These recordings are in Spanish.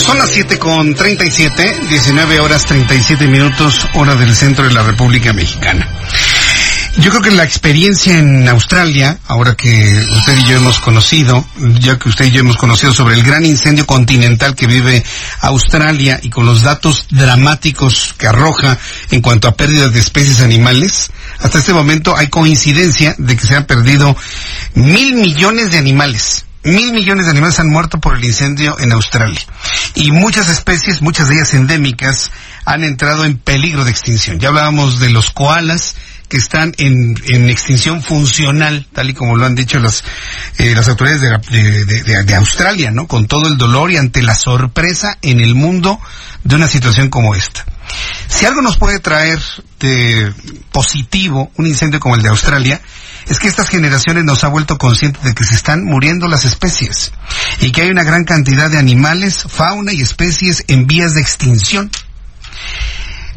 Son las 7 con 37, 19 horas 37 minutos, hora del centro de la República Mexicana. Yo creo que la experiencia en Australia, ahora que usted y yo hemos conocido, ya que usted y yo hemos conocido sobre el gran incendio continental que vive Australia y con los datos dramáticos que arroja en cuanto a pérdidas de especies animales, hasta este momento hay coincidencia de que se han perdido mil millones de animales. Mil millones de animales han muerto por el incendio en Australia. Y muchas especies, muchas de ellas endémicas, han entrado en peligro de extinción. Ya hablábamos de los koalas, que están en, en, extinción funcional, tal y como lo han dicho las, eh, las autoridades de, de, de, de, Australia, ¿no? Con todo el dolor y ante la sorpresa en el mundo de una situación como esta. Si algo nos puede traer de positivo un incendio como el de Australia, es que estas generaciones nos ha vuelto conscientes de que se están muriendo las especies y que hay una gran cantidad de animales, fauna y especies en vías de extinción.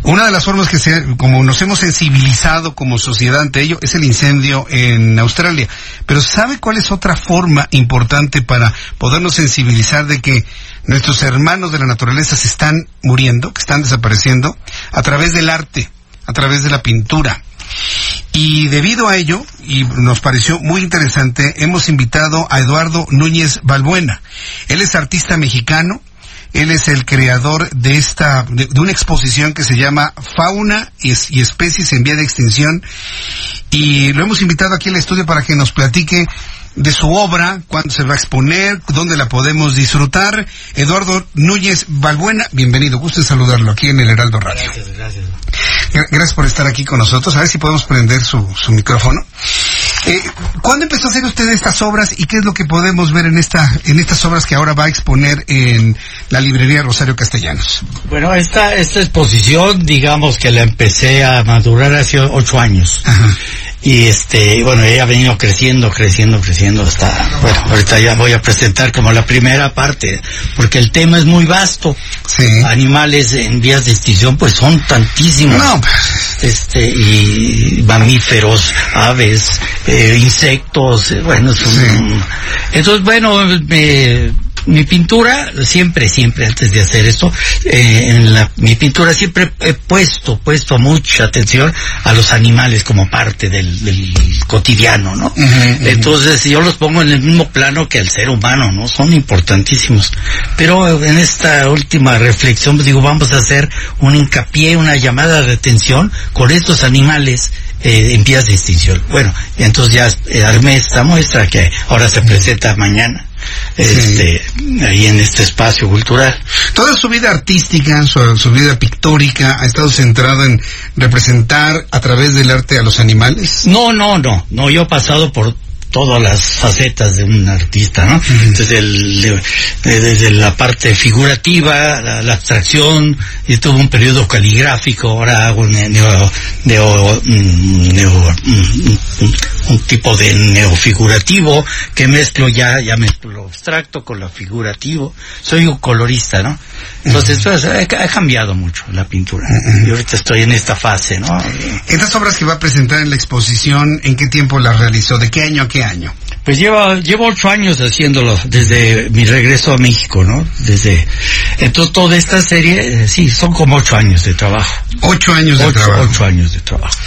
Una de las formas que se, como nos hemos sensibilizado como sociedad ante ello es el incendio en Australia. Pero ¿sabe cuál es otra forma importante para podernos sensibilizar de que nuestros hermanos de la naturaleza se están muriendo, que están desapareciendo? A través del arte, a través de la pintura. Y debido a ello, y nos pareció muy interesante, hemos invitado a Eduardo Núñez Balbuena. Él es artista mexicano, él es el creador de esta, de, de una exposición que se llama Fauna y, y, Especies en Vía de Extinción. Y lo hemos invitado aquí al estudio para que nos platique de su obra, cuándo se va a exponer, dónde la podemos disfrutar. Eduardo Núñez Balbuena, bienvenido, gusto en saludarlo aquí en el Heraldo Radio. Gracias, gracias. Gracias por estar aquí con nosotros. A ver si podemos prender su, su micrófono. Eh, ¿Cuándo empezó a hacer usted estas obras y qué es lo que podemos ver en esta en estas obras que ahora va a exponer en la librería Rosario Castellanos? Bueno, esta esta exposición, digamos que la empecé a madurar hace ocho años. Ajá. Y este, bueno, ella ha venido creciendo, creciendo, creciendo hasta, bueno, ahorita ya voy a presentar como la primera parte, porque el tema es muy vasto. Sí. Animales en vías de extinción, pues son tantísimos. No. Este, y mamíferos, aves, eh, insectos, eh, bueno, son, Sí. entonces, bueno, me, mi pintura, siempre, siempre antes de hacer esto, eh, en la, mi pintura siempre he puesto, puesto mucha atención a los animales como parte del, del cotidiano, ¿no? Uh -huh, Entonces yo los pongo en el mismo plano que el ser humano, ¿no? Son importantísimos. Pero en esta última reflexión, digo, vamos a hacer un hincapié, una llamada de atención con estos animales eh, en vías de extinción. Bueno, entonces ya eh, armé esta muestra que ahora se presenta mañana este, sí. ahí en este espacio cultural. Toda su vida artística, su, su, vida pictórica, ha estado centrada en representar a través del arte a los animales. No, no, no, no, yo he pasado por todas las facetas de un artista, ¿no? Uh -huh. desde, el, desde la parte figurativa, la, la, abstracción, y tuve un periodo caligráfico, ahora hago neo, neo, neo, neo un, tipo de neofigurativo que mezclo ya, ya mezclo lo abstracto con lo figurativo. Soy un colorista, ¿no? Entonces, pues, ha, cambiado mucho la pintura. Y ahorita estoy en esta fase, ¿no? Estas obras que va a presentar en la exposición, ¿en qué tiempo las realizó? ¿De qué año a qué año? Pues lleva, llevo ocho años haciéndolo desde mi regreso a México, ¿no? Desde, entonces toda esta serie, eh, sí, son como ocho años de trabajo. Ocho años de ocho, trabajo. Ocho años de trabajo.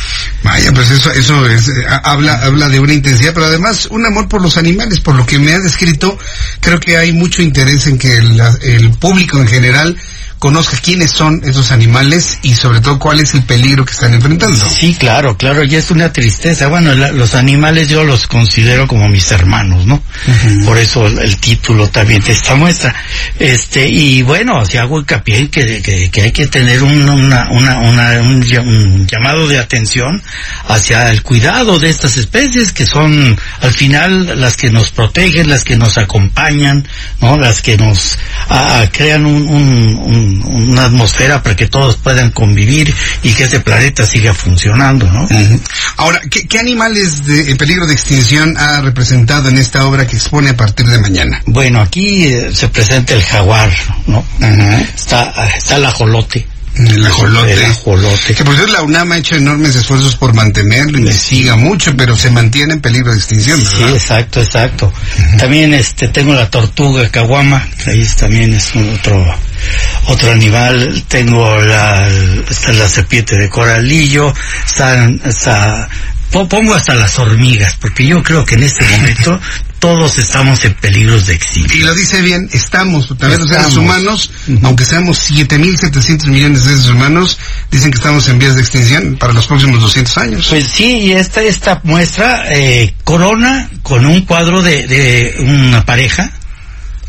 Vaya, pues eso, eso es, eh, habla, habla de una intensidad, pero además un amor por los animales, por lo que me ha descrito, creo que hay mucho interés en que el, el público en general conozca quiénes son esos animales y sobre todo cuál es el peligro que están enfrentando. Sí, claro, claro, y es una tristeza. Bueno, la, los animales yo los considero como mis hermanos, ¿no? Uh -huh. Por eso el, título también de esta muestra. Este, y bueno, si hago hincapié que, que, que, hay que tener un, una, una, una, un, un llamado de atención hacia el cuidado de estas especies que son al final las que nos protegen, las que nos acompañan, ¿no? Las que nos a, a crean un, un, una atmósfera para que todos puedan convivir y que este planeta siga funcionando, ¿no? Uh -huh. Ahora, ¿qué, ¿qué, animales de, en peligro de extinción ha representado en esta obra que expone a partir de mañana? Bueno, aquí eh, se presenta el jaguar, ¿no? Uh -huh. Está, está el ajolote. El ajolote. El ajolote. Que por cierto la UNAM ha hecho enormes esfuerzos por mantenerlo, investiga mucho, pero se mantiene en peligro de extinción, ¿verdad? Sí, exacto, exacto. Uh -huh. También este tengo la tortuga caguama, que ahí también es otro otro animal. Tengo la está la serpiente de coralillo, está, está pongo hasta las hormigas, porque yo creo que en este momento todos estamos en peligros de extinción. Y lo dice bien, estamos, también los seres humanos, uh -huh. aunque seamos 7.700 millones de seres humanos, dicen que estamos en vías de extinción para los próximos 200 años. Pues sí, y esta, esta muestra eh, corona con un cuadro de, de una pareja,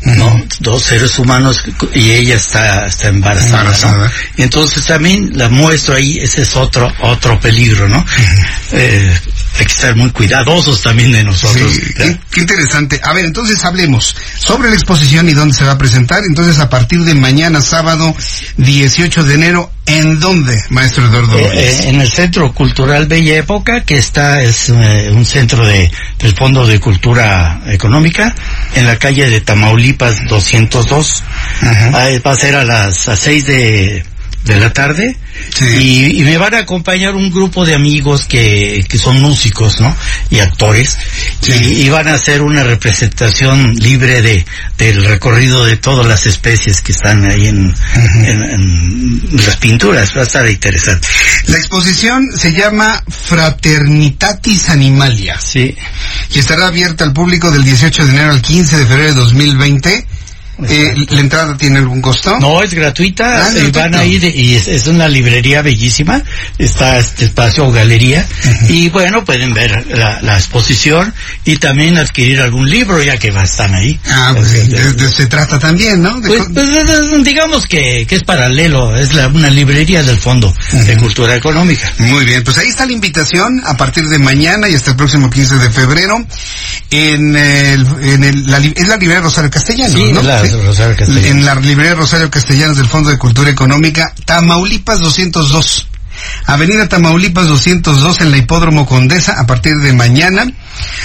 ¿no? Dos seres humanos y ella está, está embarazada, embarazada. ¿no? Y entonces también la muestro ahí, ese es otro, otro peligro, ¿no? Uh -huh. eh, hay que estar muy cuidadosos también de nosotros. Sí, qué, qué, interesante. A ver, entonces hablemos sobre la exposición y dónde se va a presentar. Entonces, a partir de mañana, sábado 18 de enero, ¿en dónde, maestro Eduardo? Eh, eh, en el Centro Cultural Bella Época, que está, es eh, un centro de, del Fondo de Cultura Económica, en la calle de Tamaulipas 202. Ajá. Ahí va a ser a las a 6 de de la tarde sí. y, y, me van a acompañar un grupo de amigos que, que son músicos, ¿no? Y actores sí. y, y, van a hacer una representación libre de del recorrido de todas las especies que están ahí en, uh -huh. en, en, las pinturas. Va a estar interesante. La exposición se llama Fraternitatis Animalia. Sí. Y estará abierta al público del 18 de enero al 15 de febrero de 2020 eh, ¿La entrada tiene algún costo? No, es gratuita. Ah, eh, van ahí de, y es, es, una librería bellísima. Está este espacio o galería. Uh -huh. Y bueno, pueden ver la, la, exposición y también adquirir algún libro ya que están ahí. Ah, pues de, de, de, se trata también, ¿no? Pues, pues, digamos que, que, es paralelo. Es la, una librería del Fondo uh -huh. de Cultura Económica. Muy bien, pues ahí está la invitación a partir de mañana y hasta el próximo 15 de febrero. En el, en el, la, es la librería Rosario Castellano, sí, ¿no? La, Rosario. En la librería Rosario Castellanos del Fondo de Cultura Económica, Tamaulipas 202. Avenida Tamaulipas 202 en la Hipódromo Condesa a partir de mañana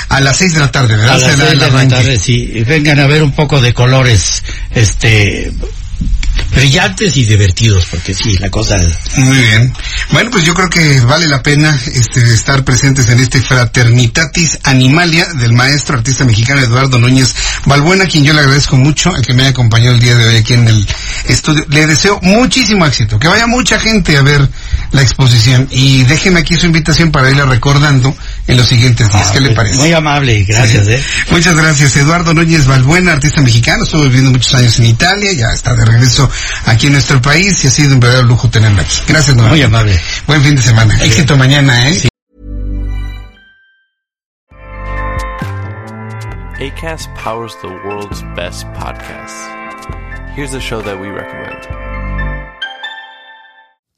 a las 6 de la tarde, ¿verdad? A las 6 de la, la tarde, sí. Vengan a ver un poco de colores, este, brillantes y divertidos, porque sí, la cosa es... Muy bien. Bueno, pues yo creo que vale la pena este, estar presentes en este Fraternitatis Animalia del maestro artista mexicano Eduardo Núñez Balbuena, a quien yo le agradezco mucho, el que me haya acompañado el día de hoy aquí en el estudio. Le deseo muchísimo éxito, que vaya mucha gente a ver la exposición y déjeme aquí su invitación para irla recordando en los siguientes días. Ah, ¿Qué le parece? Muy amable, gracias. Sí. ¿eh? Muchas gracias. Eduardo Núñez Balbuena, artista mexicano, estuvo viviendo muchos años en Italia, ya está de regreso aquí en nuestro país y ha sido un verdadero lujo tenerlo aquí. Gracias, Muy amable. Buen fin de semana. Sí. Éxito mañana, ¿eh? Sí. ACAST powers the world's best podcasts. Here's a show that we recommend.